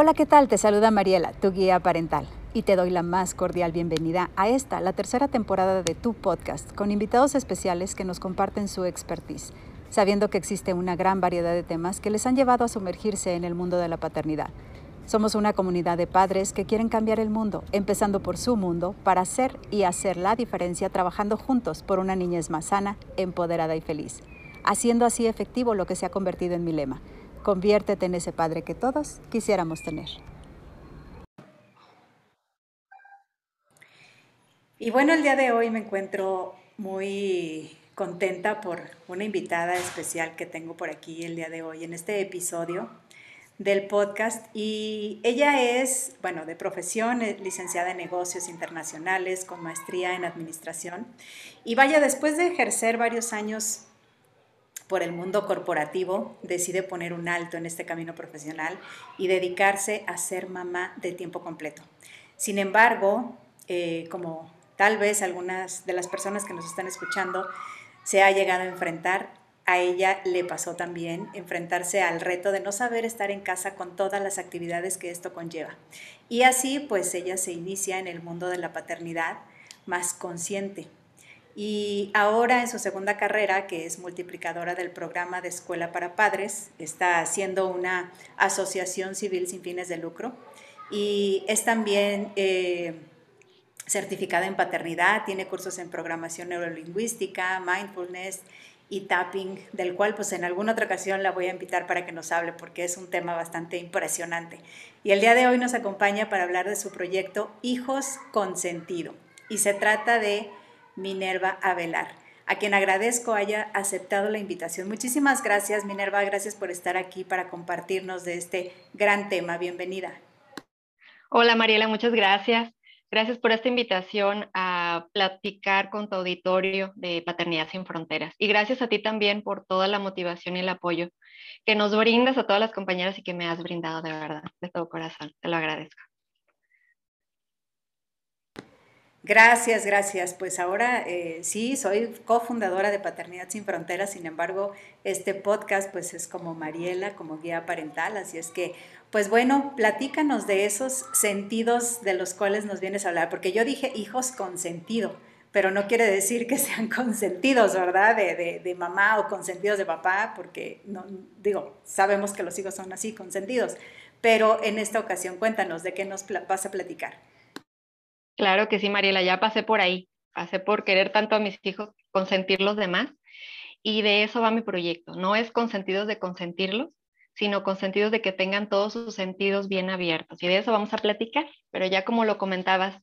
Hola, ¿qué tal? Te saluda Mariela, tu guía parental, y te doy la más cordial bienvenida a esta, la tercera temporada de tu podcast, con invitados especiales que nos comparten su expertise, sabiendo que existe una gran variedad de temas que les han llevado a sumergirse en el mundo de la paternidad. Somos una comunidad de padres que quieren cambiar el mundo, empezando por su mundo, para hacer y hacer la diferencia trabajando juntos por una niñez más sana, empoderada y feliz, haciendo así efectivo lo que se ha convertido en mi lema Conviértete en ese padre que todos quisiéramos tener. Y bueno, el día de hoy me encuentro muy contenta por una invitada especial que tengo por aquí el día de hoy en este episodio del podcast y ella es, bueno, de profesión, licenciada en negocios internacionales con maestría en administración y vaya, después de ejercer varios años por el mundo corporativo, decide poner un alto en este camino profesional y dedicarse a ser mamá de tiempo completo. Sin embargo, eh, como tal vez algunas de las personas que nos están escuchando se ha llegado a enfrentar, a ella le pasó también enfrentarse al reto de no saber estar en casa con todas las actividades que esto conlleva. Y así pues ella se inicia en el mundo de la paternidad más consciente, y ahora en su segunda carrera, que es multiplicadora del programa de Escuela para Padres, está haciendo una asociación civil sin fines de lucro y es también eh, certificada en paternidad, tiene cursos en programación neurolingüística, mindfulness y tapping, del cual pues en alguna otra ocasión la voy a invitar para que nos hable porque es un tema bastante impresionante. Y el día de hoy nos acompaña para hablar de su proyecto Hijos con Sentido. Y se trata de Minerva Avelar, a quien agradezco haya aceptado la invitación. Muchísimas gracias, Minerva, gracias por estar aquí para compartirnos de este gran tema. Bienvenida. Hola, Mariela, muchas gracias. Gracias por esta invitación a platicar con tu auditorio de Paternidad sin Fronteras. Y gracias a ti también por toda la motivación y el apoyo que nos brindas a todas las compañeras y que me has brindado de verdad, de todo corazón. Te lo agradezco. Gracias, gracias. Pues ahora eh, sí, soy cofundadora de Paternidad Sin Fronteras, sin embargo, este podcast pues es como Mariela, como guía parental, así es que, pues bueno, platícanos de esos sentidos de los cuales nos vienes a hablar, porque yo dije hijos con sentido, pero no quiere decir que sean consentidos, ¿verdad? De, de mamá o consentidos de papá, porque no, digo, sabemos que los hijos son así, consentidos, pero en esta ocasión cuéntanos de qué nos vas a platicar. Claro que sí, Mariela, ya pasé por ahí, pasé por querer tanto a mis hijos, consentir los demás, y de eso va mi proyecto. No es consentidos de consentirlos, sino consentidos de que tengan todos sus sentidos bien abiertos. Y de eso vamos a platicar, pero ya como lo comentabas,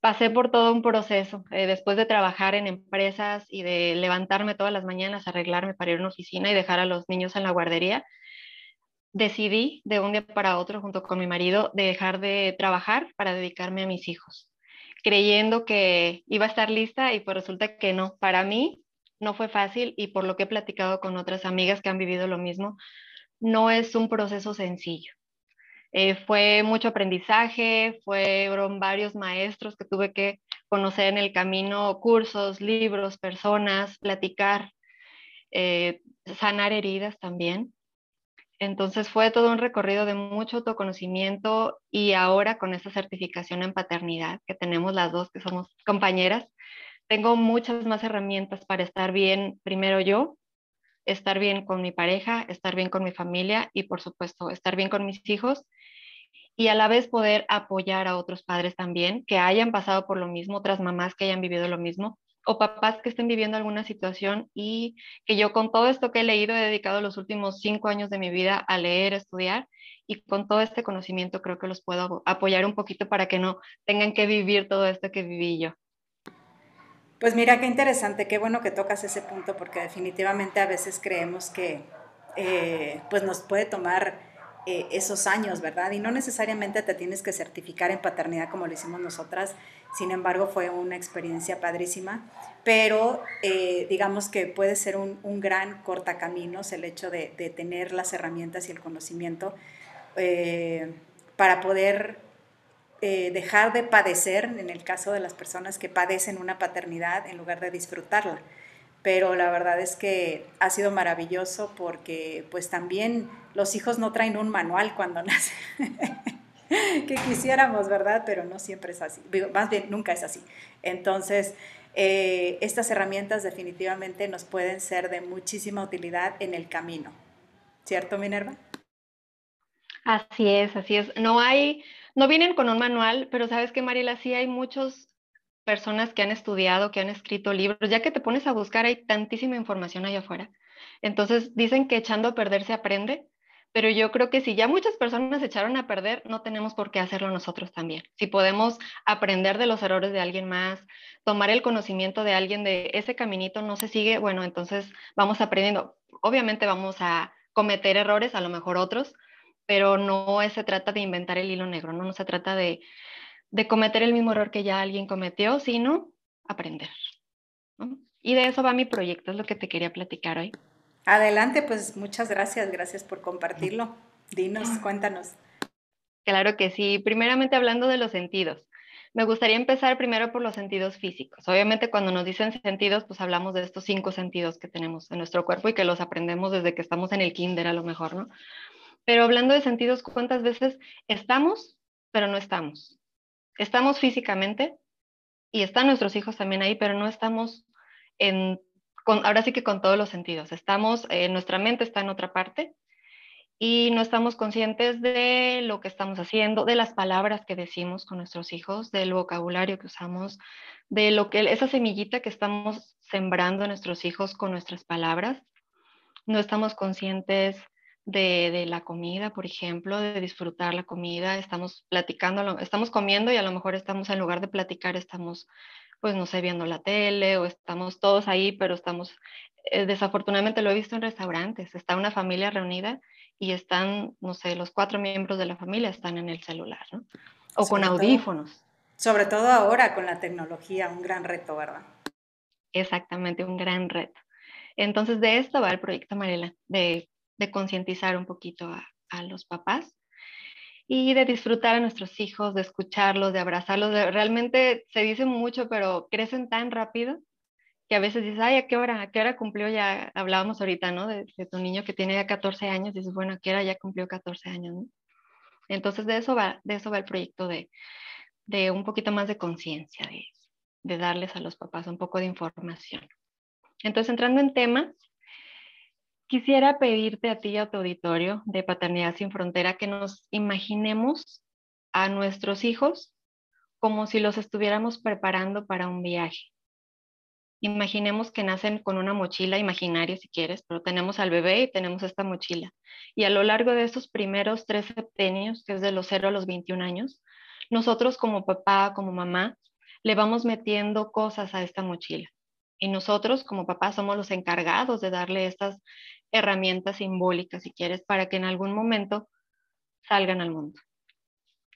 pasé por todo un proceso. Eh, después de trabajar en empresas y de levantarme todas las mañanas, arreglarme para ir a una oficina y dejar a los niños en la guardería, decidí de un día para otro, junto con mi marido, dejar de trabajar para dedicarme a mis hijos creyendo que iba a estar lista y pues resulta que no. Para mí no fue fácil y por lo que he platicado con otras amigas que han vivido lo mismo, no es un proceso sencillo. Eh, fue mucho aprendizaje, fueron varios maestros que tuve que conocer en el camino, cursos, libros, personas, platicar, eh, sanar heridas también. Entonces fue todo un recorrido de mucho autoconocimiento y ahora con esta certificación en paternidad que tenemos las dos que somos compañeras, tengo muchas más herramientas para estar bien primero yo, estar bien con mi pareja, estar bien con mi familia y por supuesto estar bien con mis hijos y a la vez poder apoyar a otros padres también que hayan pasado por lo mismo, otras mamás que hayan vivido lo mismo o papás que estén viviendo alguna situación y que yo con todo esto que he leído he dedicado los últimos cinco años de mi vida a leer, estudiar y con todo este conocimiento creo que los puedo apoyar un poquito para que no tengan que vivir todo esto que viví yo. Pues mira, qué interesante, qué bueno que tocas ese punto porque definitivamente a veces creemos que eh, pues nos puede tomar eh, esos años, ¿verdad? Y no necesariamente te tienes que certificar en paternidad como lo hicimos nosotras, sin embargo fue una experiencia padrísima, pero eh, digamos que puede ser un, gran cortacaminos el hecho de, tener las herramientas y el conocimiento eh, para poder dejar de padecer, en el caso de las personas que padecen una paternidad, en lugar de disfrutarla pero la verdad es que ha sido maravilloso porque pues también los hijos no traen un manual cuando nacen. que quisiéramos, ¿verdad? Pero no siempre es así. Más bien, nunca es así. Entonces, eh, estas herramientas definitivamente nos pueden ser de muchísima utilidad en el camino. ¿Cierto, Minerva? Así es, así es. No hay, no vienen con un manual, pero sabes que, Mariela, sí hay muchas personas que han estudiado, que han escrito libros, ya que te pones a buscar, hay tantísima información allá afuera. Entonces, dicen que echando a perder se aprende, pero yo creo que si ya muchas personas echaron a perder, no tenemos por qué hacerlo nosotros también. Si podemos aprender de los errores de alguien más, tomar el conocimiento de alguien de ese caminito no se sigue, bueno, entonces vamos aprendiendo. Obviamente vamos a cometer errores, a lo mejor otros, pero no se trata de inventar el hilo negro, no, no se trata de, de cometer el mismo error que ya alguien cometió, sino aprender. Y de eso va mi proyecto, es lo que te quería platicar hoy. Adelante, pues muchas gracias, gracias por compartirlo. Dinos, cuéntanos. Claro que sí. Primeramente hablando de los sentidos. Me gustaría empezar primero por los sentidos físicos. Obviamente cuando nos dicen sentidos, pues hablamos de estos cinco sentidos que tenemos en nuestro cuerpo y que los aprendemos desde que estamos en el kinder a lo mejor, ¿no? Pero hablando de sentidos, ¿cuántas veces estamos, pero no estamos? Estamos físicamente y están nuestros hijos también ahí, pero no estamos en ahora sí que con todos los sentidos. Estamos, eh, nuestra mente está en otra parte y no estamos conscientes de lo que estamos haciendo, de las palabras que decimos con nuestros hijos, del vocabulario que usamos, de lo que esa semillita que estamos sembrando a nuestros hijos con nuestras palabras. No estamos conscientes de, de, la comida, por ejemplo, de disfrutar la comida. Estamos platicando, estamos comiendo y a lo mejor estamos en lugar de platicar, estamos pues no sé, viendo la tele o estamos todos ahí, pero estamos, eh, desafortunadamente lo he visto en restaurantes, está una familia reunida y están, no sé, los cuatro miembros de la familia están en el celular, ¿no? O con audífonos. sobre todo ahora con la tecnología, un gran reto, ¿verdad? Exactamente, un gran reto. Entonces, de esto va el proyecto, Mariela, de, de concientizar un poquito a, a los papás y de disfrutar a nuestros hijos, de escucharlos, de abrazarlos. realmente se dice mucho, pero crecen tan rápido que a veces dices, ay, ¿a qué hora? ¿A qué hora cumplió ya? Hablábamos ahorita, ¿no? De, tu niño que tiene ya 14 años, dices, bueno, ¿a qué hora ya cumplió 14 años? Entonces de eso va, de eso va el proyecto de, de un poquito más de conciencia, de, de darles a los papás un poco de información. Entonces, entrando en temas, Quisiera pedirte a ti y a tu auditorio de Paternidad sin Frontera que nos imaginemos a nuestros hijos como si los estuviéramos preparando para un viaje. Imaginemos que nacen con una mochila imaginaria, si quieres, pero tenemos al bebé y tenemos esta mochila. Y a lo largo de estos primeros tres septenios, que es de los 0 a los 21 años, nosotros como papá, como mamá, le vamos metiendo cosas a esta mochila. Y nosotros como papá somos los encargados de darle estas herramientas simbólicas, si quieres, para que en algún momento salgan al mundo.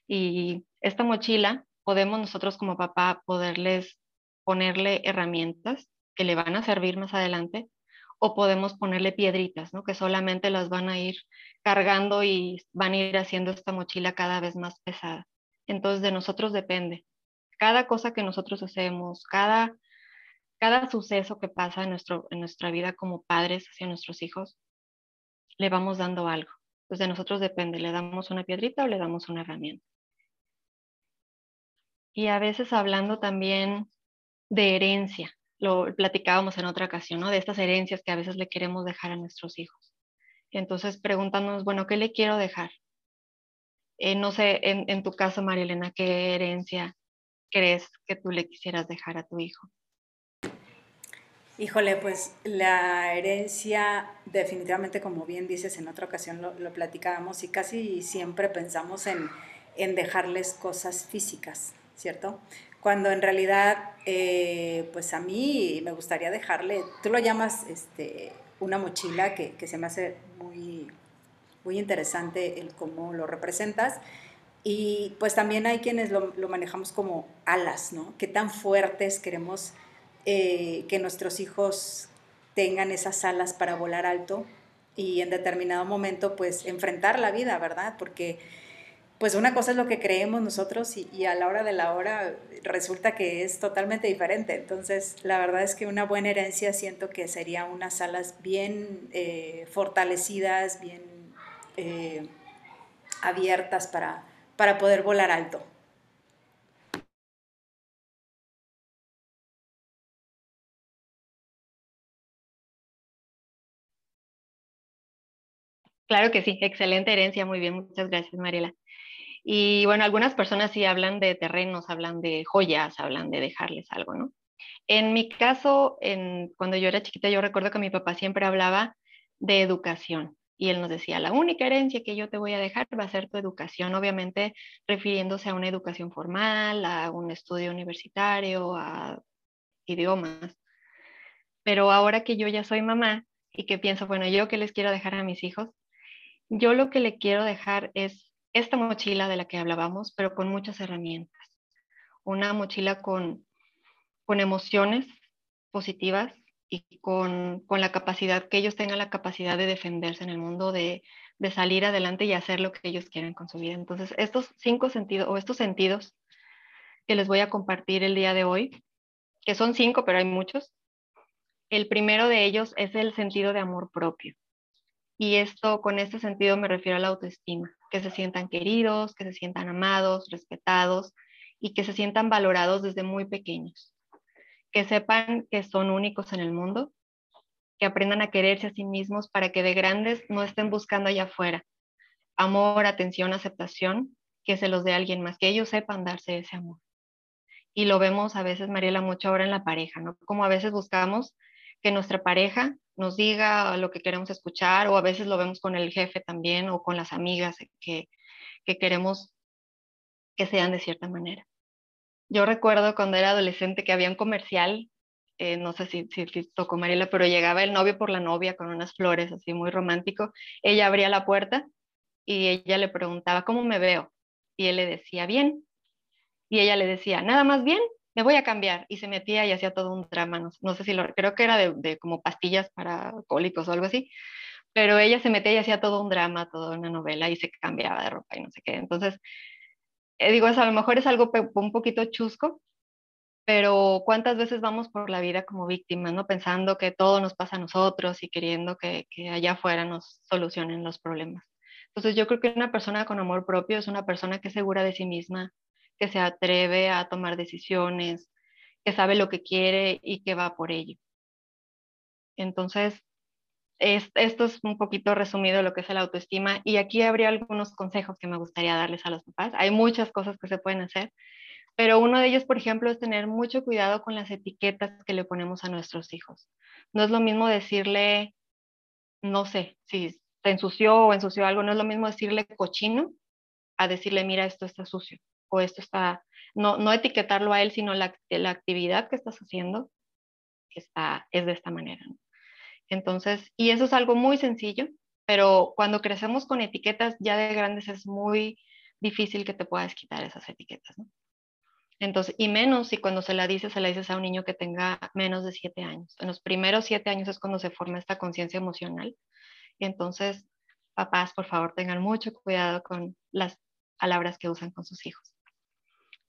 Y esta mochila podemos nosotros como papá poderles ponerle herramientas que le van a servir más adelante o podemos ponerle piedritas, ¿no? Que solamente las van a ir cargando y van a ir haciendo esta mochila cada vez más pesada. Entonces de nosotros depende. Cada cosa que nosotros hacemos, cada cada suceso que pasa en, nuestro, en nuestra vida como padres hacia nuestros hijos, le vamos dando algo. Pues de nosotros depende, le damos una piedrita o le damos una herramienta. Y a veces hablando también de herencia, lo platicábamos en otra ocasión, ¿no? De estas herencias que a veces le queremos dejar a nuestros hijos. Entonces preguntándonos, bueno, ¿qué le quiero dejar? Eh, no sé, en, en tu caso, María Elena, ¿qué herencia crees que tú le quisieras dejar a tu hijo? Híjole, pues la herencia definitivamente, como bien dices, en otra ocasión lo, platicábamos y casi siempre pensamos en, dejarles cosas físicas, ¿cierto? Cuando en realidad, eh, pues a mí me gustaría dejarle, tú lo llamas este, una mochila que, se me hace muy, muy interesante el cómo lo representas. Y pues también hay quienes lo, lo manejamos como alas, ¿no? Qué tan fuertes queremos eh, que nuestros hijos tengan esas alas para volar alto y en determinado momento pues enfrentar la vida, ¿verdad? Porque pues una cosa es lo que creemos nosotros y, a la hora de la hora resulta que es totalmente diferente. Entonces, la verdad es que una buena herencia siento que sería unas salas bien eh, fortalecidas, bien eh, abiertas para, para poder volar alto. Claro que sí, excelente herencia, muy bien, muchas gracias Mariela. Y bueno, algunas personas sí hablan de terrenos, hablan de joyas, hablan de dejarles algo, ¿no? En mi caso, cuando yo era chiquita, yo recuerdo que mi papá siempre hablaba de educación y él nos decía, la única herencia que yo te voy a dejar va a ser tu educación, obviamente refiriéndose a una educación formal, a un estudio universitario, a idiomas. Pero ahora que yo ya soy mamá y que pienso, bueno, yo qué les quiero dejar a mis hijos, yo lo que le quiero dejar es esta mochila de la que hablábamos, pero con muchas herramientas. Una mochila con, con emociones positivas y con, con, la capacidad, que ellos tengan la capacidad de defenderse en el mundo, de, de salir adelante y hacer lo que ellos quieren con su vida. Entonces, estos cinco sentidos o estos sentidos que les voy a compartir el día de hoy, que son cinco, pero hay muchos. El primero de ellos es el sentido de amor propio. Y esto, con este sentido me refiero a la autoestima, que se sientan queridos, que se sientan amados, respetados y que se sientan valorados desde muy pequeños. Que sepan que son únicos en el mundo, que aprendan a quererse a sí mismos para que de grandes no estén buscando allá afuera amor, atención, aceptación, que se los dé alguien más, que ellos sepan darse ese amor. Y lo vemos a veces, Mariela, mucho ahora en la pareja, ¿no? Como a veces buscamos que nuestra pareja nos diga lo que queremos escuchar o a veces lo vemos con el jefe también o con las amigas que, que queremos que sean de cierta manera. Yo recuerdo cuando era adolescente que había un comercial, eh, no sé si, si, si, tocó Mariela, pero llegaba el novio por la novia con unas flores así muy romántico. Ella abría la puerta y ella le preguntaba, ¿cómo me veo? Y él le decía, bien. Y ella le decía, nada más bien me voy a cambiar. Y se metía y hacía todo un drama, no, sé si lo, creo que era de, como pastillas para cólicos o algo así, pero ella se metía y hacía todo un drama, toda una novela y se cambiaba de ropa y no sé qué. Entonces, eh, digo, eso a lo mejor es algo un poquito chusco, pero ¿cuántas veces vamos por la vida como víctimas, no? Pensando que todo nos pasa a nosotros y queriendo que, que allá afuera nos solucionen los problemas. Entonces, yo creo que una persona con amor propio es una persona que es segura de sí misma, que se atreve a tomar decisiones, que sabe lo que quiere y que va por ello. Entonces, esto es un poquito resumido lo que es la autoestima y aquí habría algunos consejos que me gustaría darles a los papás. Hay muchas cosas que se pueden hacer, pero uno de ellos, por ejemplo, es tener mucho cuidado con las etiquetas que le ponemos a nuestros hijos. No es lo mismo decirle, no sé, si se ensució o ensució algo, no es lo mismo decirle cochino a decirle, mira, esto está sucio o esto está, no, no etiquetarlo a él, sino la, la actividad que estás haciendo está, es de esta manera. Entonces, y eso es algo muy sencillo, pero cuando crecemos con etiquetas ya de grandes es muy difícil que te puedas quitar esas etiquetas. Entonces, y menos si cuando se la dices, se la dices a un niño que tenga menos de siete años. En los primeros siete años es cuando se forma esta conciencia emocional. Entonces, papás, por favor, tengan mucho cuidado con las palabras que usan con sus hijos.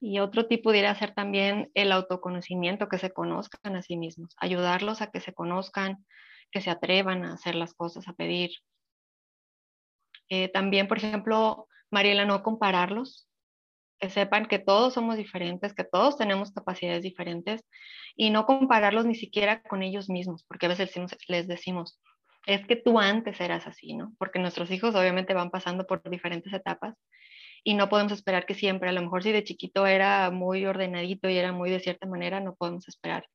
Y otro tipo pudiera ser también el autoconocimiento, que se conozcan a sí mismos, ayudarlos a que se conozcan, que se atrevan a hacer las cosas, a pedir. Eh, también, por ejemplo, Mariela, no compararlos, que sepan que todos somos diferentes, que todos tenemos capacidades diferentes y no compararlos ni siquiera con ellos mismos, porque a veces les decimos, es que tú antes eras así, ¿no? Porque nuestros hijos obviamente van pasando por diferentes etapas y no podemos esperar que siempre, a lo mejor si de chiquito era muy ordenadito y era muy de cierta manera, no podemos esperar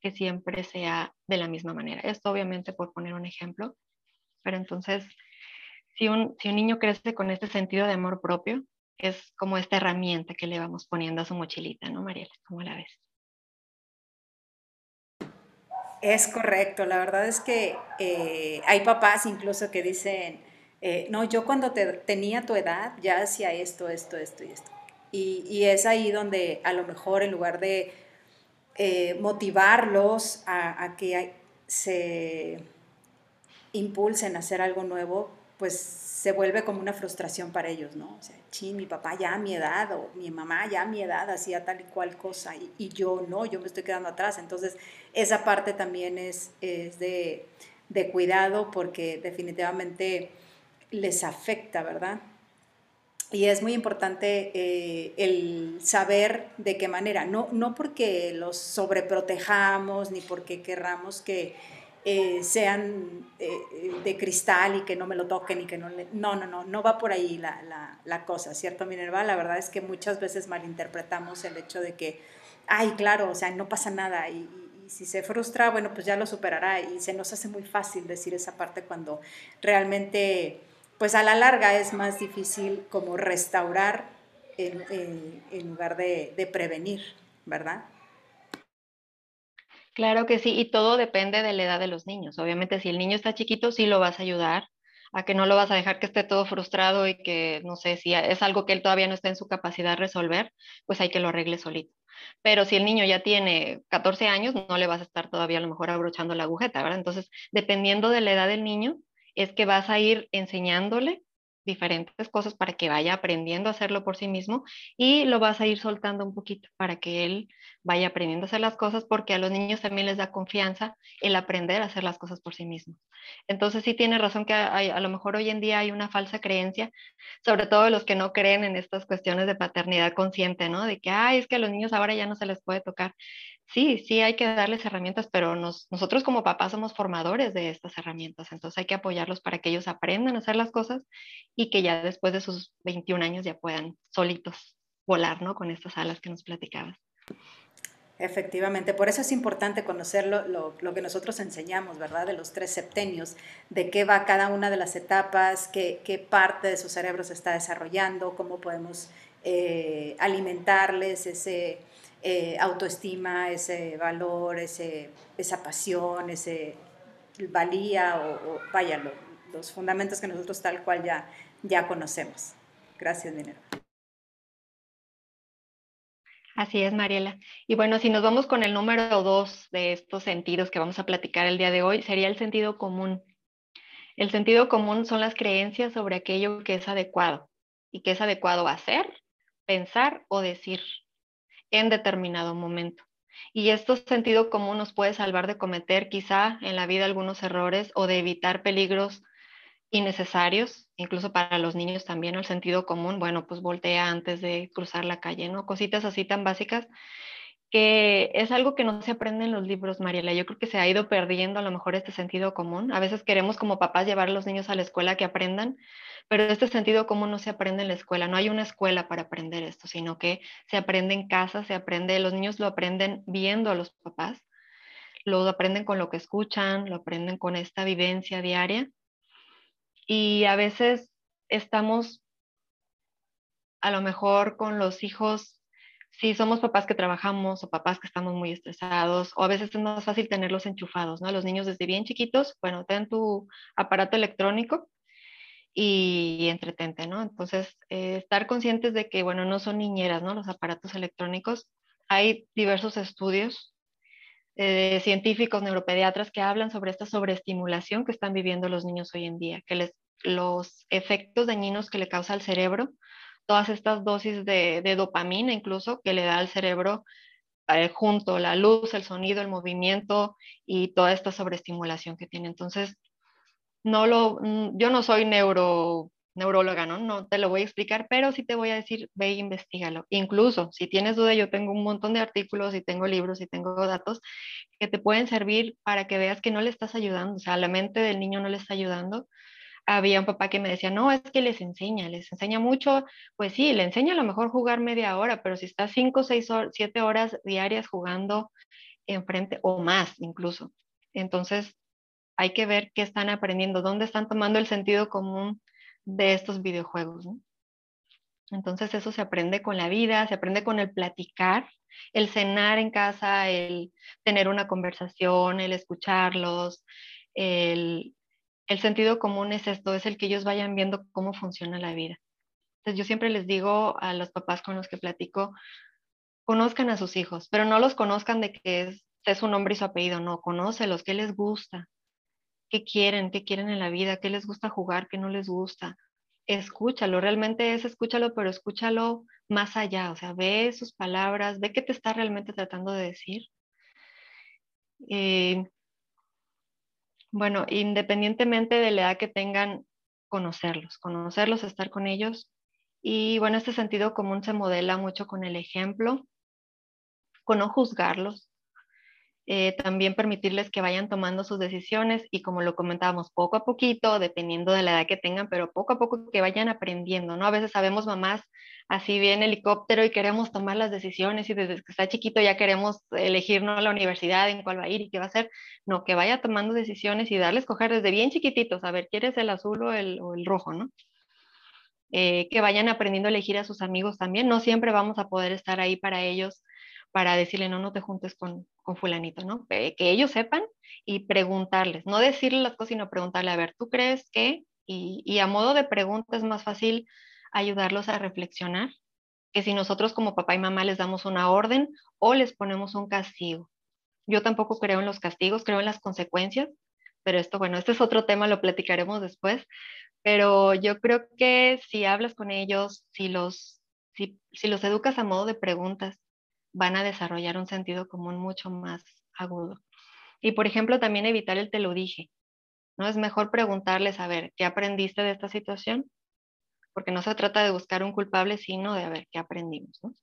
que siempre sea de la misma manera. Esto obviamente por poner un ejemplo, pero entonces, si un, si un niño crece con este sentido de amor propio, es como esta herramienta que le vamos poniendo a su mochilita, ¿no, Mariela? ¿Cómo la ves? Es correcto, la verdad es que eh, hay papás incluso que dicen, eh, no, yo cuando tenía tu edad ya hacía esto, esto, esto y esto. Y, es ahí donde a lo mejor en lugar de eh, motivarlos a, que se impulsen a hacer algo nuevo, pues se vuelve como una frustración para ellos, ¿no? O sea, chin, mi papá ya a mi edad o mi mamá ya a mi edad hacía tal y cual cosa y, yo no, yo me estoy quedando atrás. Entonces, esa parte también es, es de, de cuidado porque definitivamente les afecta, ¿verdad? Y es muy importante eh, el saber de qué manera, no, no porque los sobreprotejamos ni porque querramos que eh, sean eh, de cristal y que no me lo toquen y que no le... No, no, no, no va por ahí la, la, cosa, ¿cierto, Minerva? La verdad es que muchas veces malinterpretamos el hecho de que, ay, claro, o sea, no pasa nada y, y si se frustra, bueno, pues ya lo superará y se nos hace muy fácil decir esa parte cuando realmente pues a la larga es más difícil como restaurar en, lugar de, prevenir, ¿verdad? Claro que sí, y todo depende de la edad de los niños. Obviamente, si el niño está chiquito, sí lo vas a ayudar, a que no lo vas a dejar que esté todo frustrado y que, no sé, si es algo que él todavía no está en su capacidad de resolver, pues hay que lo arregle solito. Pero si el niño ya tiene 14 años, no le vas a estar todavía a lo mejor abrochando la agujeta, ¿verdad? Entonces, dependiendo de la edad del niño, es que vas a ir enseñándole diferentes cosas para que vaya aprendiendo a hacerlo por sí mismo y lo vas a ir soltando un poquito para que él vaya aprendiendo a hacer las cosas porque a los niños también les da confianza el aprender a hacer las cosas por sí mismos. Entonces sí tiene razón que a lo mejor hoy en día hay una falsa creencia, sobre todo los que no creen en estas cuestiones de paternidad consciente, ¿no? De que, ay, es que a los niños ahora ya no se les puede tocar sí, sí hay que darles herramientas, pero nosotros como papás somos formadores de estas herramientas, entonces hay que apoyarlos para que ellos aprendan a hacer las cosas y que ya después de sus 21 años ya puedan solitos volar, ¿no? Con estas alas que nos platicabas. Efectivamente, por eso es importante conocer lo, que nosotros enseñamos, ¿verdad? De los tres septenios, de qué va cada una de las etapas, qué, qué parte de su cerebro se está desarrollando, cómo podemos eh, alimentarles ese, eh, autoestima, ese valor, ese, esa pasión, ese valía o, vaya, los fundamentos que nosotros tal cual ya, ya conocemos. Gracias, Dinero. Así es, Mariela. Y bueno, si nos vamos con el número dos de estos sentidos que vamos a platicar el día de hoy, sería el sentido común. El sentido común son las creencias sobre aquello que es adecuado y que es adecuado hacer, pensar o decir en determinado momento. Y esto sentido común nos puede salvar de cometer quizá en la vida algunos errores o de evitar peligros innecesarios, incluso para los niños también el sentido común, bueno, pues voltea antes de cruzar la calle, ¿no? Cositas así tan básicas es algo que no se aprende en los libros, Mariela. Yo creo que se ha ido perdiendo a lo mejor este sentido común. A veces queremos como papás llevar a los niños a la escuela que aprendan, pero este sentido común no se aprende en la escuela. No hay una escuela para aprender esto, sino que se aprende en casa, se aprende, los niños lo aprenden viendo a los papás, lo aprenden con lo que escuchan, lo aprenden con esta vivencia diaria. Y a veces estamos a lo mejor con los hijos si somos papás que trabajamos o papás que estamos muy estresados, o a veces es más fácil tenerlos enchufados, ¿no? Los niños desde bien chiquitos, bueno, ten tu aparato electrónico y entretente, ¿no? Entonces, eh, estar conscientes de que, bueno, no son niñeras, ¿no? Los aparatos electrónicos. Hay diversos estudios eh, científicos, neuropediatras que hablan sobre esta sobreestimulación que están viviendo los niños hoy en día, que les, los efectos dañinos que le causa al cerebro todas estas dosis de, dopamina incluso que le da al cerebro eh, junto la luz, el sonido, el movimiento y toda esta sobreestimulación que tiene. Entonces, no lo, mm, yo no soy neuro, neuróloga, ¿no? No te lo voy a explicar, pero sí te voy a decir, ve e investigalo. Incluso, si tienes duda, yo tengo un montón de artículos y tengo libros y tengo datos que te pueden servir para que veas que no le estás ayudando, o sea, la mente del niño no le está ayudando, había un papá que me decía, no, es que les enseña, les enseña mucho, pues sí, le enseña a lo mejor jugar media hora, pero si está cinco, seis, siete horas diarias jugando enfrente o más incluso. Entonces, hay que ver qué están aprendiendo, dónde están tomando el sentido común de estos videojuegos. Entonces, eso se aprende con la vida, se aprende con el platicar, el cenar en casa, el tener una conversación, el escucharlos, el el sentido común es esto, es el que ellos vayan viendo cómo funciona la vida. Entonces yo siempre les digo a los papás con los que platico, conozcan a sus hijos, pero no los conozcan de que es, es su nombre y su apellido, no, conócelos, qué les gusta, qué quieren, qué quieren en la vida, qué les gusta jugar, qué no les gusta. Escúchalo, realmente es escúchalo, pero escúchalo más allá, o sea, ve sus palabras, ve qué te está realmente tratando de decir. Eh, bueno, independientemente de la edad que tengan, conocerlos, conocerlos, estar con ellos. Y bueno, este sentido común se modela mucho con el ejemplo, con no juzgarlos, eh, también permitirles que vayan tomando sus decisiones y como lo comentábamos, poco a poquito, dependiendo de la edad que tengan, pero poco a poco que vayan aprendiendo, ¿no? A veces sabemos mamás así bien helicóptero y queremos tomar las decisiones y desde que está chiquito ya queremos elegir ¿no? la universidad, en cuál va a ir y qué va a hacer. No, que vaya tomando decisiones y darles coger desde bien chiquititos, a ver, ¿quieres el azul o el, rojo, no? Eh, que vayan aprendiendo a elegir a sus amigos también. No siempre vamos a poder estar ahí para ellos para decirle, no, no te juntes con, con fulanito, ¿no? Que ellos sepan y preguntarles, no decirles las cosas, sino preguntarle, a ver, ¿tú crees que? Y a modo de pregunta es más fácil ayudarlos a reflexionar que si nosotros como papá y mamá les damos una orden o les ponemos un castigo. Yo tampoco creo en los castigos, creo en las consecuencias, pero esto, bueno, este es otro tema, lo platicaremos después, pero yo creo que si hablas con ellos, si los, si, si los educas a modo de preguntas, van a desarrollar un sentido común mucho más agudo. Y por ejemplo, también evitar el te lo dije. ¿no? Es mejor preguntarles, a ver, ¿qué aprendiste de esta situación? Porque no se trata de buscar un culpable, sino de a ver qué aprendimos. ¿no?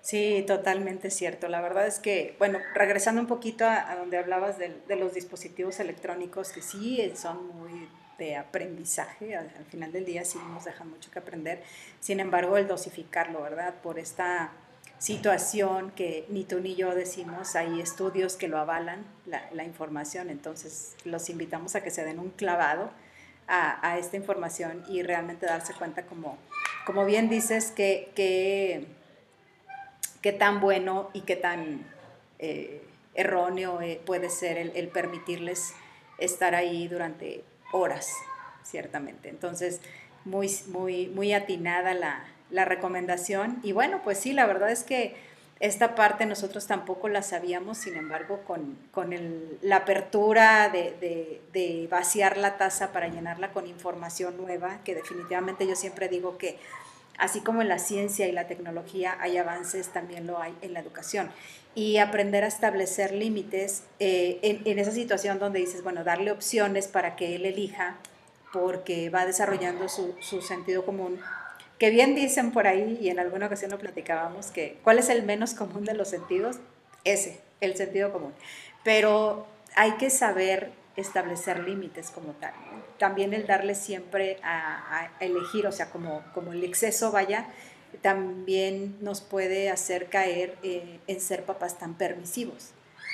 Sí, totalmente cierto. La verdad es que, bueno, regresando un poquito a, donde hablabas de, de, los dispositivos electrónicos, que sí son muy de aprendizaje, al, final del día sí nos deja mucho que aprender, sin embargo el dosificarlo, ¿verdad? Por esta situación que ni tú ni yo decimos, hay estudios que lo avalan, la, información, entonces los invitamos a que se den un clavado a, esta información y realmente darse cuenta como, como bien dices, que, que, tan bueno y qué tan eh, erróneo eh, puede ser el, el permitirles estar ahí durante horas, ciertamente. Entonces, muy, muy, muy atinada la, la recomendación. Y bueno, pues sí, la verdad es que esta parte nosotros tampoco la sabíamos, sin embargo, con, con el, la apertura de, de, vaciar la taza para llenarla con información nueva, que definitivamente yo siempre digo que así como en la ciencia y la tecnología hay avances, también lo hay en la educación y aprender a establecer límites eh, en, en, esa situación donde dices, bueno, darle opciones para que él elija porque va desarrollando su, su, sentido común. Que bien dicen por ahí, y en alguna ocasión lo platicábamos, que ¿cuál es el menos común de los sentidos? Ese, el sentido común. Pero hay que saber establecer límites como tal. También el darle siempre a, a, elegir, o sea, como, como el exceso vaya, también nos puede hacer caer eh, en ser papás tan permisivos,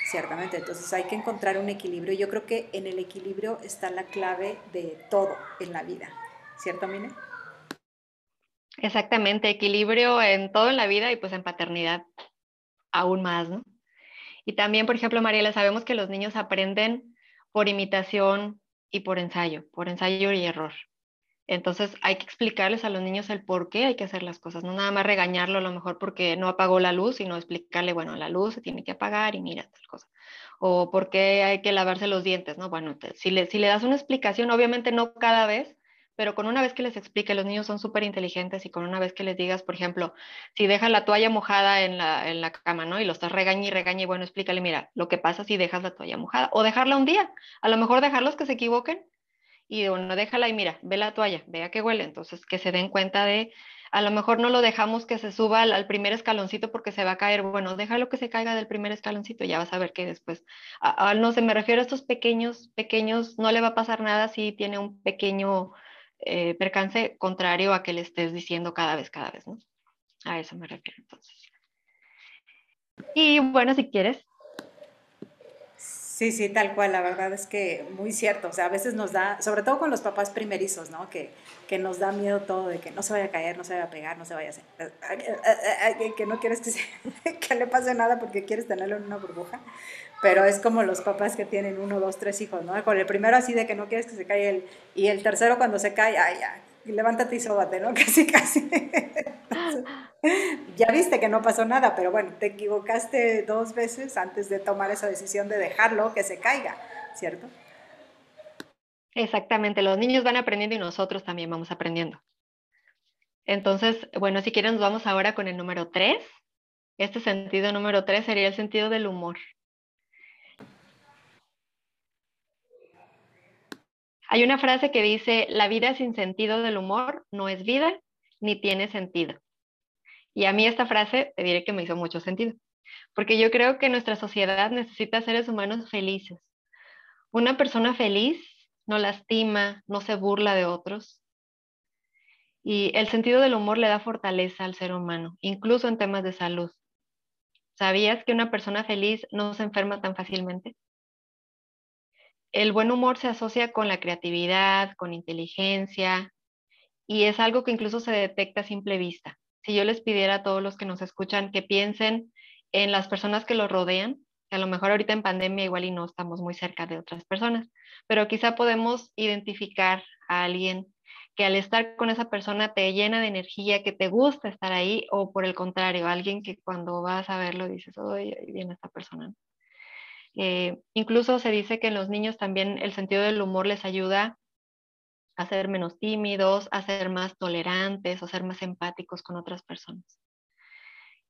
ciertamente. Entonces hay que encontrar un equilibrio. Yo creo que en el equilibrio está la clave de todo en la vida, ¿cierto, Mine? Exactamente, equilibrio en todo en la vida y pues en paternidad aún más, ¿no? Y también, por ejemplo, Mariela, sabemos que los niños aprenden por imitación y por ensayo, por ensayo y error. Entonces hay que explicarles a los niños el por qué hay que hacer las cosas, no nada más regañarlo a lo mejor porque no apagó la luz, sino explicarle, bueno, la luz se tiene que apagar y mira tal cosa. O por qué hay que lavarse los dientes, ¿no? Bueno, si, le, si le das una explicación, obviamente no cada vez, pero con una vez que les explique, los niños son súper inteligentes y con una vez que les digas, por ejemplo, si dejas la toalla mojada en la, en la cama, ¿no? Y lo estás regañando y regaña y bueno, explícale, mira, lo que pasa si dejas la toalla mojada o dejarla un día, a lo mejor dejarlos que se equivoquen y bueno, déjala y mira, ve la toalla, vea que huele, entonces que se den cuenta de, a lo mejor no lo dejamos que se suba al, primer escaloncito porque se va a caer, bueno, déjalo que se caiga del primer escaloncito, ya vas a ver que después, no sé, me refiero a estos pequeños, pequeños, no le va a pasar nada si tiene un pequeño eh, percance contrario a que le estés diciendo cada vez, cada vez, ¿no? A eso me refiero entonces. Y bueno, si quieres, Sí, sí, tal cual, la verdad es que muy cierto, o sea, a veces nos da, sobre todo con los papás primerizos, ¿no? Que, que nos da miedo todo de que no se vaya a caer, no se vaya a pegar, no se vaya a hacer, que no quieres que, se, que le pase nada porque quieres tenerlo en una burbuja, pero es como los papás que tienen uno, dos, tres hijos, ¿no? Con el primero así de que no quieres que se caiga el, y el tercero cuando se cae, ay, ya, levántate y sóbate, ¿no? Casi, casi. ya viste que no pasó nada, pero bueno, te equivocaste dos veces antes de tomar esa decisión de dejarlo que se caiga, ¿cierto? Exactamente, los niños van aprendiendo y nosotros también vamos aprendiendo. Entonces, bueno, si quieren, nos vamos ahora con el número tres. Este sentido número tres sería el sentido del humor. Hay una frase que dice, la vida sin sentido del humor no es vida ni tiene sentido. Y a mí esta frase, te diré que me hizo mucho sentido, porque yo creo que nuestra sociedad necesita seres humanos felices. Una persona feliz no lastima, no se burla de otros. Y el sentido del humor le da fortaleza al ser humano, incluso en temas de salud. ¿Sabías que una persona feliz no se enferma tan fácilmente? el buen humor se asocia con la creatividad, con inteligencia, y es algo que incluso se detecta a simple vista. Si yo les pidiera a todos los que nos escuchan que piensen en las personas que los rodean, a lo mejor ahorita en pandemia igual y no estamos muy cerca de otras personas, pero quizá podemos identificar a alguien que al estar con esa persona te llena de energía, que te gusta estar ahí, o por el contrario, alguien que cuando vas a verlo dices, ahí viene esta persona. Eh, incluso se dice que en los niños también el sentido del humor les ayuda a ser menos tímidos, a ser más tolerantes, a ser más empáticos con otras personas.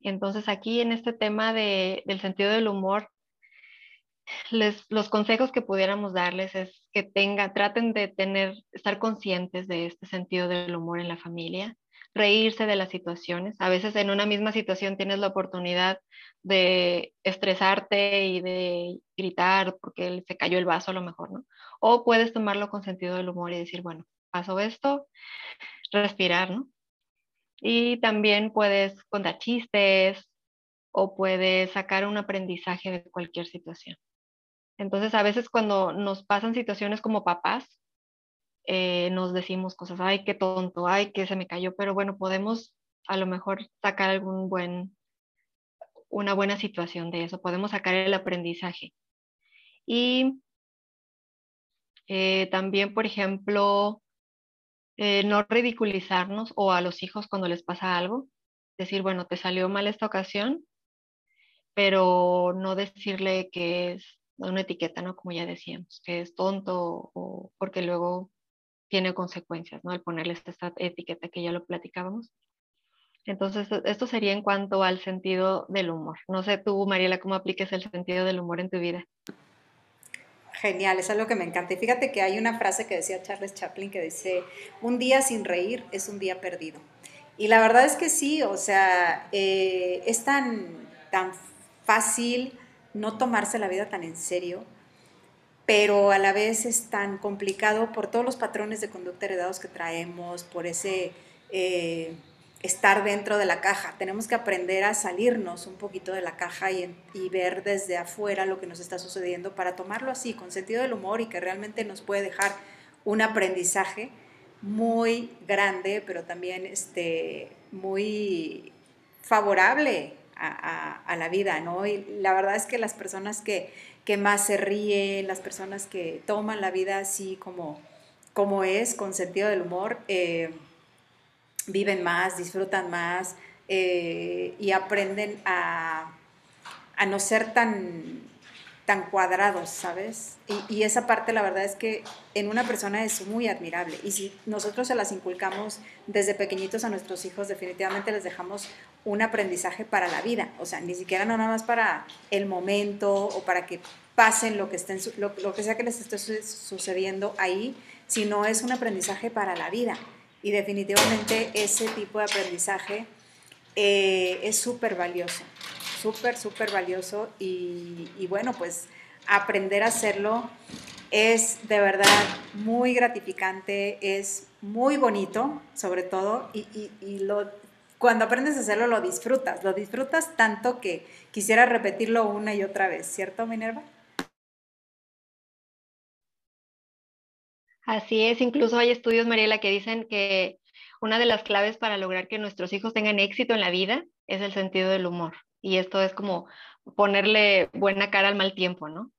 Entonces aquí en este tema del sentido del humor, los consejos que pudiéramos darles es que tengan, traten de tener, estar conscientes de este sentido del humor en la familia, reírse de las situaciones. A veces en una misma situación tienes la oportunidad de estresarte y de gritar porque se cayó el vaso a lo mejor, ¿no? O puedes tomarlo con sentido del humor y decir, bueno, pasó esto, respirar, ¿no? Y también puedes contar chistes o puedes sacar un aprendizaje de cualquier situación. Entonces, a veces cuando nos pasan situaciones como papás, eh, nos decimos cosas, ay, qué tonto, ay, que se me cayó, pero bueno, podemos a lo mejor sacar algún buen, una buena situación de eso, podemos sacar el aprendizaje. Y eh, también, por ejemplo, eh, no ridiculizarnos o a los hijos cuando les pasa algo, decir, bueno, te salió mal esta ocasión, pero no decirle que es una etiqueta, ¿no? Como ya decíamos, que es tonto o porque luego tiene consecuencias, ¿no? Al ponerles esta etiqueta que ya lo platicábamos. Entonces, esto sería en cuanto al sentido del humor. No sé tú, Mariela, cómo apliques el sentido del humor en tu vida. Genial, es algo que me encanta. Y fíjate que hay una frase que decía Charles Chaplin que dice, un día sin reír es un día perdido. Y la verdad es que sí, o sea, eh, es tan, tan fácil no tomarse la vida tan en serio pero a la vez es tan complicado por todos los patrones de conducta heredados que traemos, por ese eh, estar dentro de la caja. Tenemos que aprender a salirnos un poquito de la caja y, y, ver desde afuera lo que nos está sucediendo para tomarlo así, con sentido del humor y que realmente nos puede dejar un aprendizaje muy grande, pero también este, muy favorable a, la vida, ¿no? Y la verdad es que las personas que que más se ríen, las personas que toman la vida así como, como es, con sentido del humor, eh, viven más, disfrutan más eh, y aprenden a, a no ser tan tan cuadrados, ¿sabes? Y, esa parte la verdad es que en una persona es muy admirable. Y si nosotros se las inculcamos desde pequeñitos a nuestros hijos, definitivamente les dejamos un aprendizaje para la vida. O sea, ni siquiera no nada más para el momento o para que pasen lo que, estén, lo, que sea que les esté sucediendo ahí, sino es un aprendizaje para la vida. Y definitivamente ese tipo de aprendizaje eh, es súper valioso súper, súper valioso y, bueno, pues aprender a hacerlo es de verdad muy gratificante, es muy bonito, sobre todo, y, lo, cuando aprendes a hacerlo lo disfrutas, lo disfrutas tanto que quisiera repetirlo una y otra vez, ¿cierto, Minerva? Así es, incluso hay estudios, Mariela, que dicen que una de las claves para lograr que nuestros hijos tengan éxito en la vida es el sentido del humor y esto es como ponerle buena cara al mal tiempo, ¿no?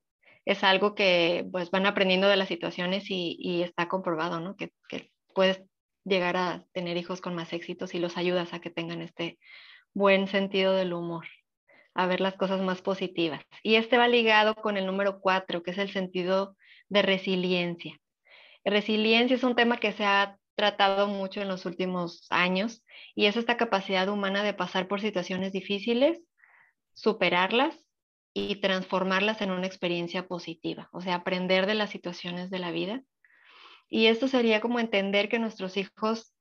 Es algo que pues van aprendiendo de las situaciones y, está comprobado, ¿no? Que, puedes llegar a tener hijos con más éxito si los ayudas a que tengan este buen sentido del humor, a ver las cosas más positivas. Y este va ligado con el número cuatro, que es el sentido de resiliencia. Resiliencia es un tema que se ha tratado mucho en los últimos años y es esta capacidad humana de pasar por situaciones difíciles, superarlas y transformarlas en una experiencia positiva, o sea, aprender de las situaciones de la vida. Y esto sería como entender que nuestros hijos,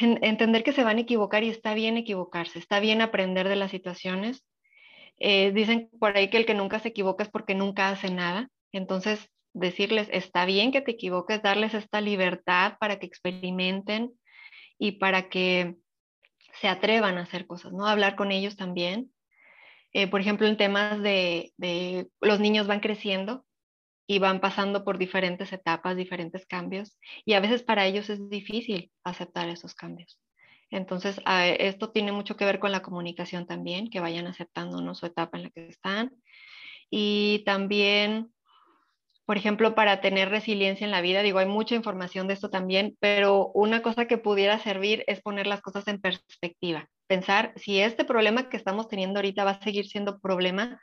entender que se van a equivocar y está bien equivocarse, está bien aprender de las situaciones. Eh, dicen por ahí que el que nunca se equivoca es porque nunca hace nada. Entonces, decirles, está bien que te equivoques, darles esta libertad para que experimenten y para que se atrevan a hacer cosas, ¿no? Hablar con ellos también. Eh, por ejemplo, en temas de, de, los niños van creciendo y van pasando por diferentes etapas, diferentes cambios, y a veces para ellos es difícil aceptar esos cambios. Entonces, esto tiene mucho que ver con la comunicación también, que vayan aceptando ¿no? su etapa en la que están. Y también por ejemplo, para tener resiliencia en la vida. Digo, hay mucha información de esto también, pero una cosa que pudiera servir es poner las cosas en perspectiva. Pensar si este problema que estamos teniendo ahorita va a seguir siendo problema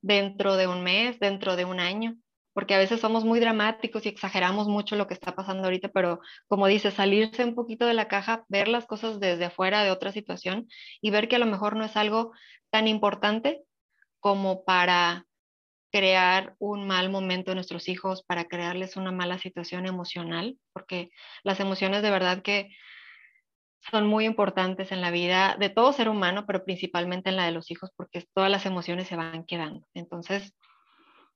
dentro de un mes, dentro de un año, porque a veces somos muy dramáticos y exageramos mucho lo que está pasando ahorita, pero como dice, salirse un poquito de la caja, ver las cosas desde afuera de otra situación y ver que a lo mejor no es algo tan importante como para crear un mal momento en nuestros hijos, para crearles una mala situación emocional, porque las emociones de verdad que son muy importantes en la vida de todo ser humano, pero principalmente en la de los hijos, porque todas las emociones se van quedando. Entonces,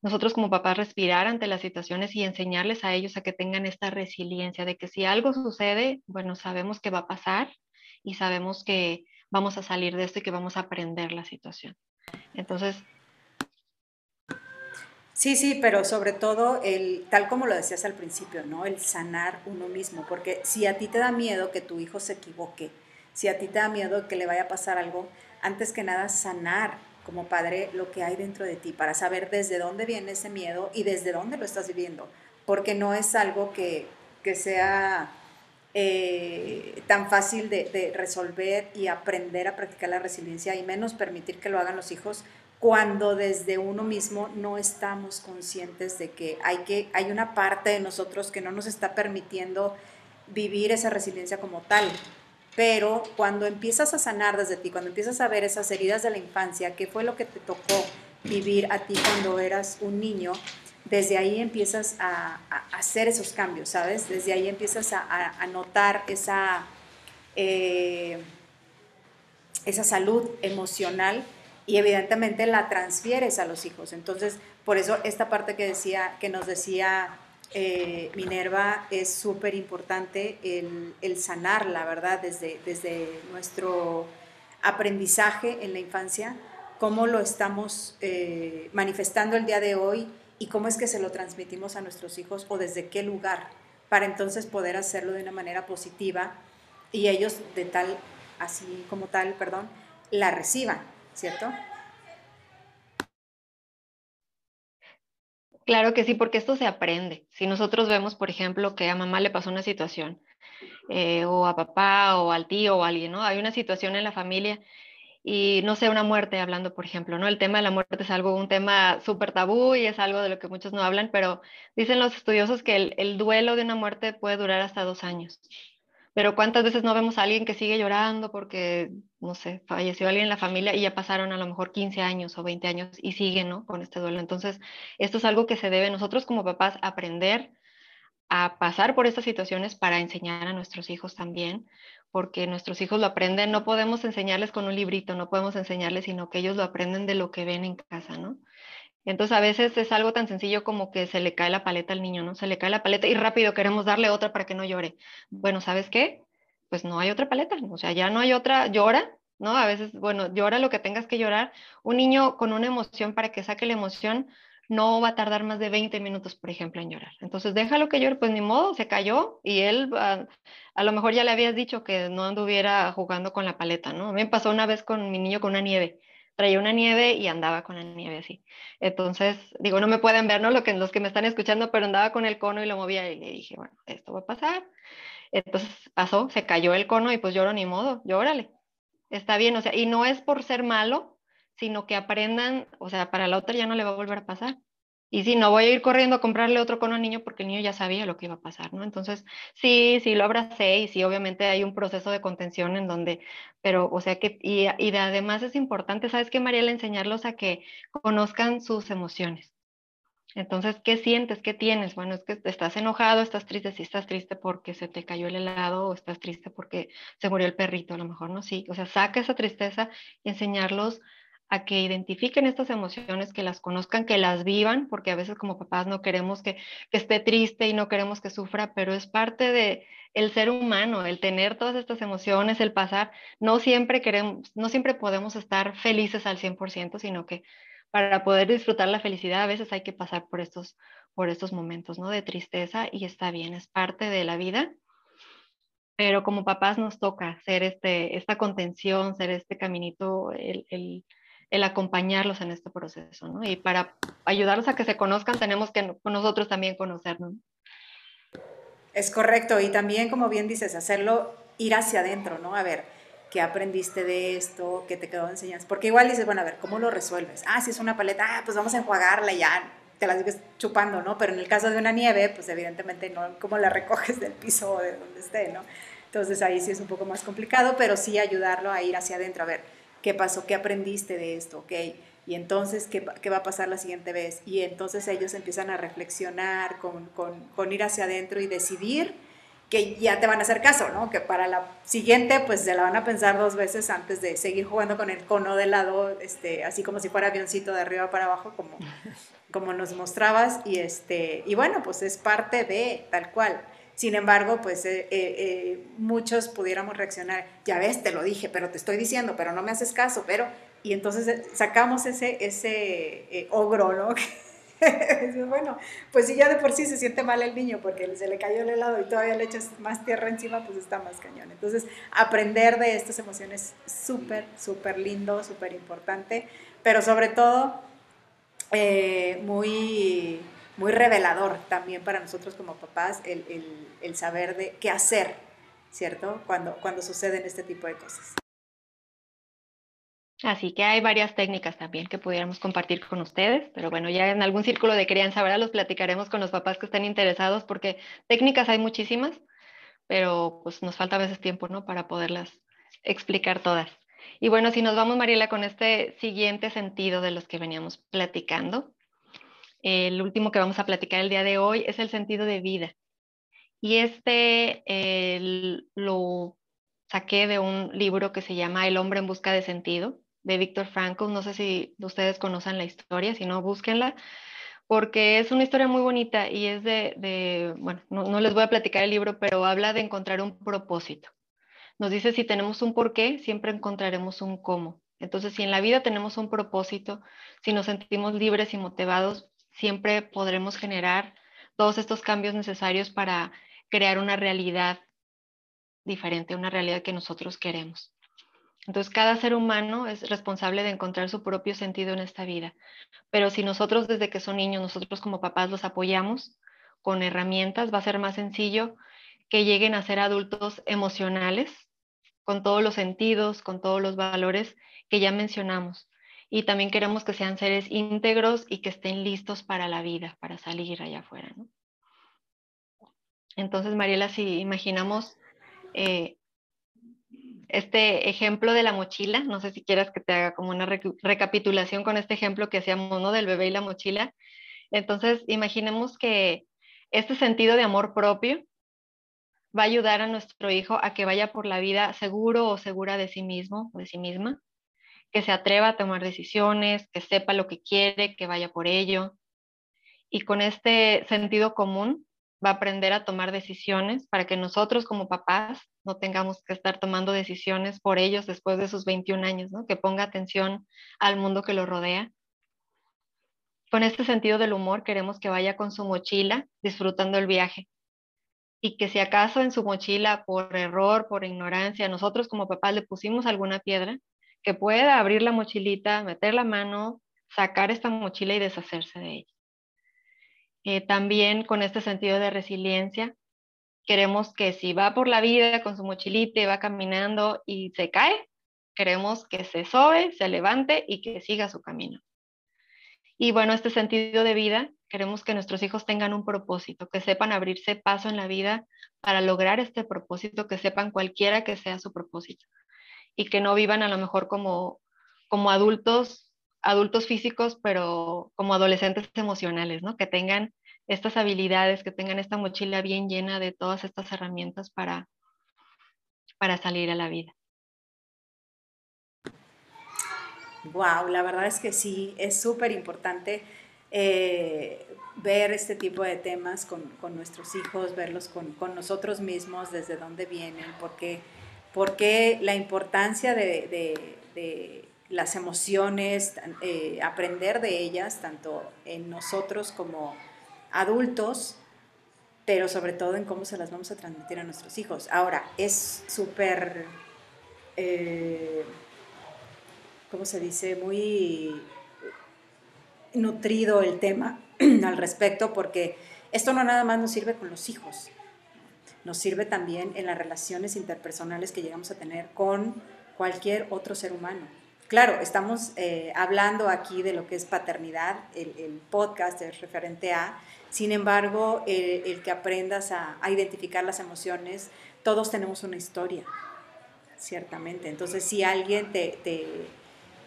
nosotros como papás respirar ante las situaciones y enseñarles a ellos a que tengan esta resiliencia de que si algo sucede, bueno, sabemos que va a pasar y sabemos que vamos a salir de esto y que vamos a aprender la situación. Entonces, Sí, sí, pero sobre todo el, tal como lo decías al principio, ¿no? El sanar uno mismo, porque si a ti te da miedo que tu hijo se equivoque, si a ti te da miedo que le vaya a pasar algo, antes que nada sanar como padre lo que hay dentro de ti para saber desde dónde viene ese miedo y desde dónde lo estás viviendo, porque no es algo que, sea eh, tan fácil de, de resolver y aprender a practicar la resiliencia y menos permitir que lo hagan los hijos cuando desde uno mismo no estamos conscientes de que hay, que hay una parte de nosotros que no nos está permitiendo vivir esa resiliencia como tal. Pero cuando empiezas a sanar desde ti, cuando empiezas a ver esas heridas de la infancia, qué fue lo que te tocó vivir a ti cuando eras un niño, desde ahí empiezas a, hacer esos cambios, ¿sabes? Desde ahí empiezas a, notar esa, eh, esa salud emocional y evidentemente la transfieres a los hijos. Entonces, por eso esta parte que, decía, que nos decía eh, Minerva es súper importante el, el sanarla, ¿verdad? Desde, desde nuestro aprendizaje en la infancia, cómo lo estamos eh, manifestando el día de hoy y cómo es que se lo transmitimos a nuestros hijos o desde qué lugar, para entonces poder hacerlo de una manera positiva y ellos de tal, así como tal, perdón, la reciban. ¿cierto? Claro que sí, porque esto se aprende. Si nosotros vemos, por ejemplo, que a mamá le pasó una situación, eh, o a papá, o al tío, o a alguien, ¿no? Hay una situación en la familia y no sé, una muerte, hablando, por ejemplo, ¿no? El tema de la muerte es algo, un tema súper tabú y es algo de lo que muchos no hablan, pero dicen los estudiosos que el, el duelo de una muerte puede durar hasta dos años. Pero cuántas veces no vemos a alguien que sigue llorando porque, no sé, falleció alguien en la familia y ya pasaron a lo mejor 15 años o 20 años y siguen, ¿no? Con este duelo. Entonces, esto es algo que se debe nosotros como papás aprender a pasar por estas situaciones para enseñar a nuestros hijos también, porque nuestros hijos lo aprenden, no podemos enseñarles con un librito, no podemos enseñarles, sino que ellos lo aprenden de lo que ven en casa, ¿no? Entonces a veces es algo tan sencillo como que se le cae la paleta al niño, ¿no? Se le cae la paleta y rápido queremos darle otra para que no llore. Bueno, ¿sabes qué? Pues no hay otra paleta, o sea, ya no hay otra, llora, ¿no? A veces, bueno, llora lo que tengas que llorar. Un niño con una emoción para que saque la emoción no va a tardar más de 20 minutos, por ejemplo, en llorar. Entonces, déjalo que llore, pues ni modo, se cayó y él a, a, lo mejor ya le habías dicho que no anduviera jugando con la paleta, ¿no? A mí me pasó una vez con mi niño con una nieve traía una nieve y andaba con la nieve así. Entonces, digo, no me pueden ver, ¿no? Lo que, los que me están escuchando, pero andaba con el cono y lo movía y le dije, bueno, esto va a pasar. Entonces pasó, se cayó el cono y pues lloro ni modo, llórale. Está bien, o sea, y no es por ser malo, sino que aprendan, o sea, para la otra ya no le va a volver a pasar. Y sí, no voy a ir corriendo a comprarle otro cono al niño porque el niño ya sabía lo que iba a pasar, ¿no? Entonces, sí, sí lo abracé y sí, obviamente hay un proceso de contención en donde, pero, o sea que, y, y además es importante, ¿sabes qué, Mariela? Enseñarlos a que conozcan sus emociones. Entonces, ¿qué sientes? ¿Qué tienes? Bueno, es que estás enojado, estás triste, sí estás triste porque se te cayó el helado o estás triste porque se murió el perrito, a lo mejor no, sí. O sea, saca esa tristeza y enseñarlos a que identifiquen estas emociones, que las conozcan, que las vivan, porque a veces como papás no queremos que, que esté triste y no queremos que sufra, pero es parte de el ser humano, el tener todas estas emociones, el pasar, no siempre queremos, no siempre podemos estar felices al 100%, sino que para poder disfrutar la felicidad a veces hay que pasar por estos, por estos momentos, ¿no? De tristeza y está bien, es parte de la vida. Pero como papás nos toca ser este, esta contención, ser este caminito, el, el, el acompañarlos en este proceso, ¿no? Y para ayudarlos a que se conozcan, tenemos que nosotros también conocernos. Es correcto, y también, como bien dices, hacerlo ir hacia adentro, ¿no? A ver, ¿qué aprendiste de esto? ¿Qué te quedó de enseñanza? Porque igual dices, bueno, a ver, ¿cómo lo resuelves? Ah, si es una paleta, ah, pues vamos a enjuagarla y ya te la sigues chupando, ¿no? Pero en el caso de una nieve, pues evidentemente no, ¿cómo la recoges del piso o de donde esté, ¿no? Entonces ahí sí es un poco más complicado, pero sí ayudarlo a ir hacia adentro, a ver, ¿Qué pasó? ¿Qué aprendiste de esto? ¿Ok? Y entonces, ¿qué, ¿qué, va a pasar la siguiente vez? Y entonces ellos empiezan a reflexionar con, con, con, ir hacia adentro y decidir que ya te van a hacer caso, ¿no? Que para la siguiente, pues se la van a pensar dos veces antes de seguir jugando con el cono de lado, este, así como si fuera avioncito de arriba para abajo, como, como nos mostrabas. Y, este, y bueno, pues es parte de tal cual. Sin embargo, pues eh, eh, eh, muchos pudiéramos reaccionar, ya ves, te lo dije, pero te estoy diciendo, pero no me haces caso, pero... Y entonces sacamos ese, ese ogro, ¿no? bueno, pues si ya de por sí se siente mal el niño porque se le cayó el helado y todavía le echas más tierra encima, pues está más cañón. Entonces, aprender de estas emociones es súper, súper lindo, súper importante, pero sobre todo muy muy revelador también para nosotros como papás el, el, el, saber de qué hacer, ¿cierto? Cuando, cuando suceden este tipo de cosas. Así que hay varias técnicas también que pudiéramos compartir con ustedes, pero bueno, ya en algún círculo de crianza ahora los platicaremos con los papás que estén interesados, porque técnicas hay muchísimas, pero pues nos falta a veces tiempo, ¿no? Para poderlas explicar todas. Y bueno, si nos vamos, Mariela, con este siguiente sentido de los que veníamos platicando, el último que vamos a platicar el día de hoy es el sentido de vida. Y este lo saqué de un libro que se llama El hombre en busca de sentido, de Víctor Frankl. No sé si ustedes conocen la historia, si no, búsquenla, porque es una historia muy bonita y es de, bueno, no, no les voy a platicar el libro, pero habla de encontrar un propósito. Nos dice si tenemos un porqué, siempre encontraremos un cómo. Entonces, si en la vida tenemos un propósito, si nos sentimos libres y motivados, siempre podremos generar todos estos cambios necesarios para crear una realidad diferente, una realidad que nosotros queremos. Entonces, cada ser humano es responsable de encontrar su propio sentido en esta vida. Pero si nosotros desde que son niños, nosotros como papás los apoyamos con herramientas, va a ser más sencillo que lleguen a ser adultos emocionales, con todos los sentidos, con todos los valores que ya mencionamos y también queremos que sean seres íntegros y que estén listos para la vida, para salir allá afuera. ¿no? Entonces, Mariela, si imaginamos eh, este ejemplo de la mochila, no sé si quieras que te haga como una recapitulación con este ejemplo que hacíamos, ¿no? Del bebé y la mochila. Entonces, imaginemos que este sentido de amor propio va a ayudar a nuestro hijo a que vaya por la vida seguro o segura de sí mismo o de sí misma, que se atreva a tomar decisiones, que sepa lo que quiere, que vaya por ello. Y con este sentido común va a aprender a tomar decisiones para que nosotros como papás no tengamos que estar tomando decisiones por ellos después de sus 21 años, ¿no? que ponga atención al mundo que lo rodea. Con este sentido del humor queremos que vaya con su mochila disfrutando el viaje y que si acaso en su mochila por error, por ignorancia, nosotros como papás le pusimos alguna piedra, que pueda abrir la mochilita, meter la mano, sacar esta mochila y deshacerse de ella. Eh, también con este sentido de resiliencia, Queremos que si va por la vida con su mochilita y va caminando y se cae, queremos que se sobe, se levante y que siga su camino. Y bueno, este sentido de vida, queremos que nuestros hijos tengan un propósito, que sepan abrirse paso en la vida para lograr este propósito, que sepan cualquiera que sea su propósito y que no vivan a lo mejor como, como adultos, adultos físicos, pero como adolescentes emocionales, ¿no? Que tengan estas habilidades, que tengan esta mochila bien llena de todas estas herramientas para, para salir a la vida. Wow, la verdad es que sí, es súper importante eh, ver este tipo de temas con, nuestros hijos, verlos con, nosotros mismos, desde dónde vienen, porque, porque la importancia de, las emociones, eh, aprender de ellas, tanto en nosotros como adultos, pero sobre todo en cómo se las vamos a transmitir a nuestros hijos. Ahora, es súper... Eh, ¿cómo se dice? Muy nutrido el tema al respecto porque esto no nada más nos sirve con los hijos, nos sirve también en las relaciones interpersonales que llegamos a tener con cualquier otro ser humano. Claro, estamos eh, hablando aquí de lo que es paternidad, el, podcast es referente a, sin embargo, el, que aprendas a, identificar las emociones, todos tenemos una historia, ciertamente. Entonces, si alguien te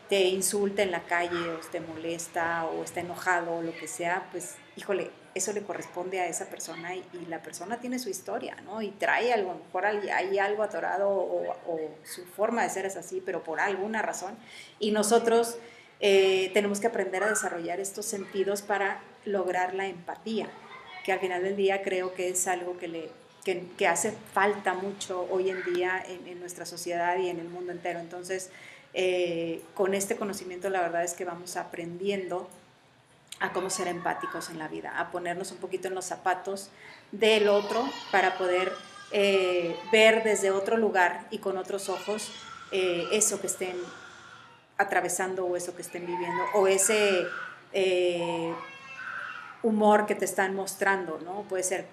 te insulta en la calle o te molesta o está enojado o lo que sea, pues híjole, eso le corresponde a esa persona y, la persona tiene su historia, ¿no? Y trae algo, a lo mejor hay, algo atorado o, su forma de ser es así, pero por alguna razón. Y nosotros eh, tenemos que aprender a desarrollar estos sentidos para lograr la empatía, que al final del día creo que es algo que le que, hace falta mucho hoy en día en, nuestra sociedad y en el mundo entero. Entonces, eh, con este conocimiento la verdad es que vamos aprendiendo a cómo ser empáticos en la vida, a ponernos un poquito en los zapatos del otro para poder eh, ver desde otro lugar y con otros ojos eh, eso que estén atravesando o eso que estén viviendo o ese humor que te están mostrando, ¿no? Puede ser,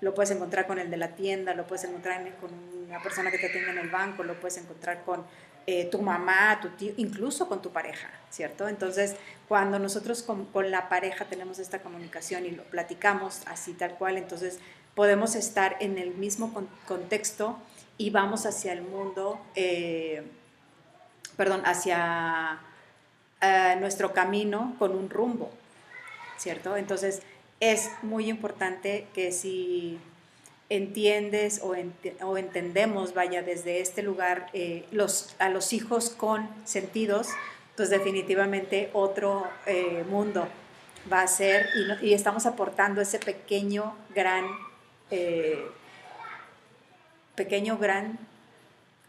lo puedes encontrar con el de la tienda, lo puedes encontrar con una persona que te atiende en el banco, lo puedes encontrar con eh, tu mamá, tu tío, incluso con tu pareja, ¿cierto? Entonces, cuando nosotros con, la pareja tenemos esta comunicación y lo platicamos así tal cual, entonces podemos estar en el mismo contexto y vamos hacia el mundo, eh, perdón, hacia eh, nuestro camino con un rumbo, ¿cierto? Entonces, es muy importante que si entiendes o, entendemos, vaya, desde este lugar, eh, los, a los hijos con sentidos, pues definitivamente otro eh, mundo va a ser y, estamos aportando ese pequeño, gran, eh, pequeño, gran,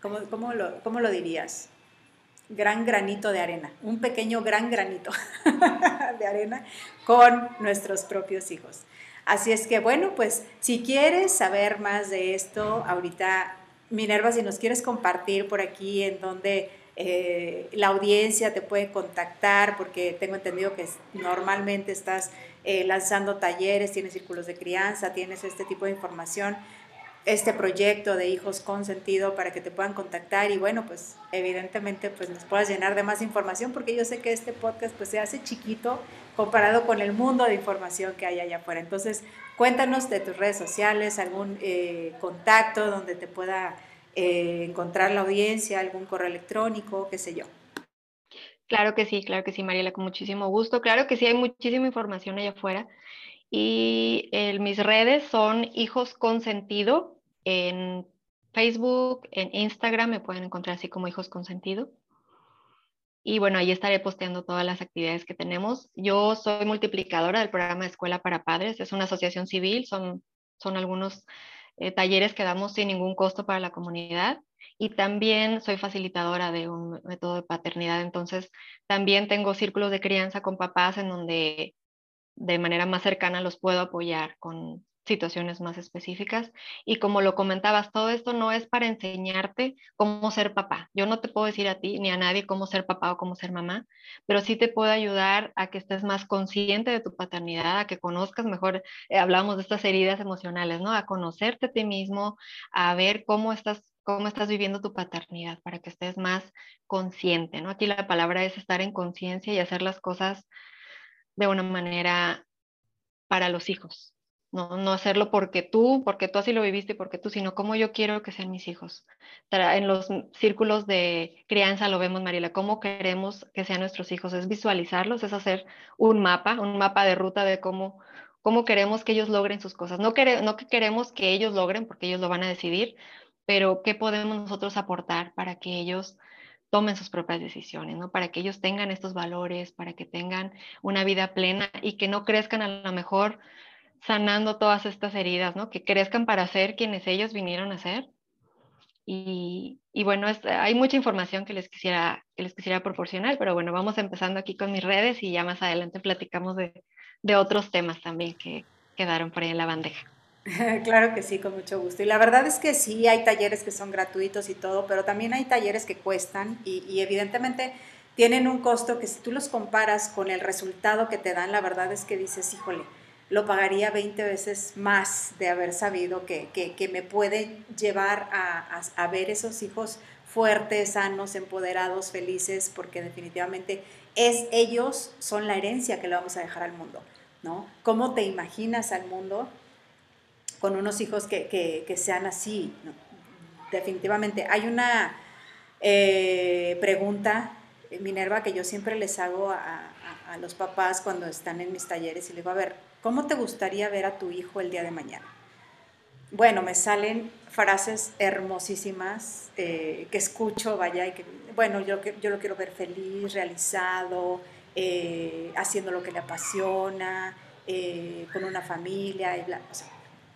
¿cómo, cómo, ¿cómo lo dirías? Gran granito de arena, un pequeño, gran granito de arena con nuestros propios hijos. Así es que bueno, pues si quieres saber más de esto, ahorita Minerva, si nos quieres compartir por aquí en donde eh, la audiencia te puede contactar, porque tengo entendido que normalmente estás eh, lanzando talleres, tienes círculos de crianza, tienes este tipo de información este proyecto de hijos con sentido para que te puedan contactar y bueno, pues evidentemente pues nos puedas llenar de más información porque yo sé que este podcast pues se hace chiquito comparado con el mundo de información que hay allá afuera. Entonces, cuéntanos de tus redes sociales, algún eh, contacto donde te pueda eh, encontrar la audiencia, algún correo electrónico, qué sé yo. Claro que sí, claro que sí, Mariela, con muchísimo gusto. Claro que sí, hay muchísima información allá afuera. Y mis redes son Hijos con Sentido, en Facebook, en Instagram me pueden encontrar así como Hijos con Sentido. Y bueno, ahí estaré posteando todas las actividades que tenemos. Yo soy multiplicadora del programa Escuela para Padres. Es una asociación civil, son, son algunos eh, talleres que damos sin ningún costo para la comunidad. Y también soy facilitadora de un método de paternidad. Entonces, también tengo círculos de crianza con papás en donde de manera más cercana los puedo apoyar con situaciones más específicas. Y como lo comentabas, todo esto no es para enseñarte cómo ser papá. Yo no te puedo decir a ti ni a nadie cómo ser papá o cómo ser mamá, pero sí te puedo ayudar a que estés más consciente de tu paternidad, a que conozcas mejor, eh, hablamos de estas heridas emocionales, ¿no? A conocerte a ti mismo, a ver cómo estás cómo estás viviendo tu paternidad para que estés más consciente, ¿no? Aquí la palabra es estar en conciencia y hacer las cosas de una manera para los hijos, no, no hacerlo porque tú, porque tú así lo viviste, porque tú, sino como yo quiero que sean mis hijos. En los círculos de crianza lo vemos, Mariela, cómo queremos que sean nuestros hijos, es visualizarlos, es hacer un mapa, un mapa de ruta de cómo, cómo queremos que ellos logren sus cosas. No, no que queremos que ellos logren, porque ellos lo van a decidir, pero qué podemos nosotros aportar para que ellos tomen sus propias decisiones, ¿no? Para que ellos tengan estos valores, para que tengan una vida plena y que no crezcan a lo mejor sanando todas estas heridas, ¿no? Que crezcan para ser quienes ellos vinieron a ser. Y, bueno, hay mucha información que les, quisiera, que les quisiera proporcionar, pero bueno, vamos empezando aquí con mis redes y ya más adelante platicamos de, de otros temas también que quedaron por ahí en la bandeja. Claro que sí, con mucho gusto. Y la verdad es que sí, hay talleres que son gratuitos y todo, pero también hay talleres que cuestan y, y, evidentemente tienen un costo que si tú los comparas con el resultado que te dan, la verdad es que dices, híjole, lo pagaría 20 veces más de haber sabido que, que, me puede llevar a, a, ver esos hijos fuertes, sanos, empoderados, felices, porque definitivamente es ellos son la herencia que le vamos a dejar al mundo, ¿no? ¿Cómo te imaginas al mundo con unos hijos que, que, sean así. Definitivamente. Hay una eh, pregunta, Minerva, que yo siempre les hago a, a, los papás cuando están en mis talleres y les digo, a ver, ¿cómo te gustaría ver a tu hijo el día de mañana? Bueno, me salen frases hermosísimas eh, que escucho, vaya, y que, bueno, yo, yo lo quiero ver feliz, realizado, eh, haciendo lo que le apasiona, con una familia, y bla, o sea,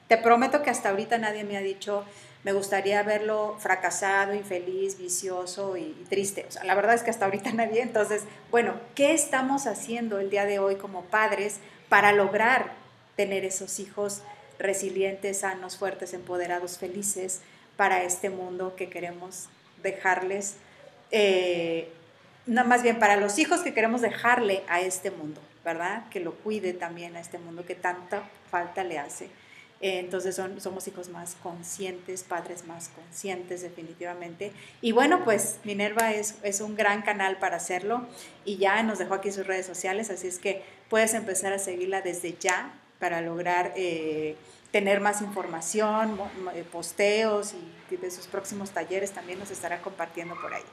te prometo que hasta ahorita nadie me ha dicho, me gustaría verlo fracasado, infeliz, vicioso y triste. O sea, la verdad es que hasta ahorita nadie. Entonces, bueno, ¿qué estamos haciendo el día de hoy como padres para lograr tener esos hijos resilientes, sanos, fuertes, empoderados, felices para este mundo que queremos dejarles? Eh, no, más bien para los hijos que queremos dejarle a este mundo, ¿verdad? Que lo cuide también a este mundo que tanta falta le hace. Eh, entonces son, somos hijos más conscientes, padres más conscientes definitivamente. Y bueno, pues Minerva es, es un gran canal para hacerlo y ya nos dejó aquí sus redes sociales, así es que puedes empezar a seguirla desde ya para lograr eh, tener más información, eh, posteos y de sus próximos talleres también nos estará compartiendo por ahí.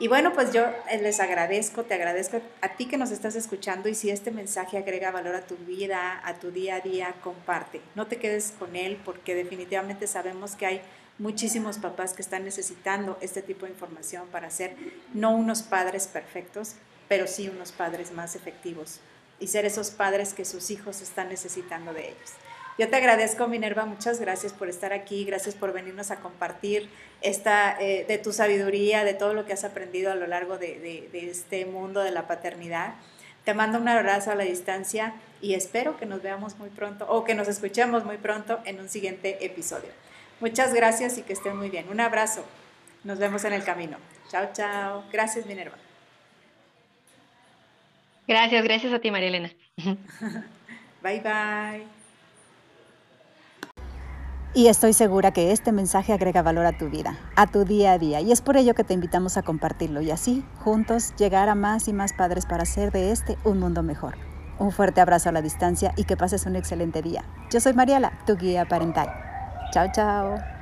Y bueno, pues yo eh, les agradezco, te agradezco a ti que nos estás escuchando y si este mensaje agrega valor a tu vida, a tu día a día, comparte. No te quedes con él porque definitivamente sabemos que hay muchísimos papás que están necesitando este tipo de información para ser no unos padres perfectos, pero sí unos padres más efectivos y ser esos padres que sus hijos están necesitando de ellos. Yo te agradezco, Minerva, muchas gracias por estar aquí, gracias por venirnos a compartir esta, eh, de tu sabiduría, de todo lo que has aprendido a lo largo de, de este mundo de la paternidad. Te mando un abrazo a la distancia y espero que nos veamos muy pronto o que nos escuchemos muy pronto en un siguiente episodio. Muchas gracias y que estén muy bien. Un abrazo. Nos vemos en el camino. Chao, chao. Gracias, Minerva. Gracias, gracias a ti, María Elena. bye, bye. Y estoy segura que este mensaje agrega valor a tu vida, a tu día a día. Y es por ello que te invitamos a compartirlo y así, juntos, llegar a más y más padres para hacer de este un mundo mejor. Un fuerte abrazo a la distancia y que pases un excelente día. Yo soy Mariela, tu guía parental. Chao, chao.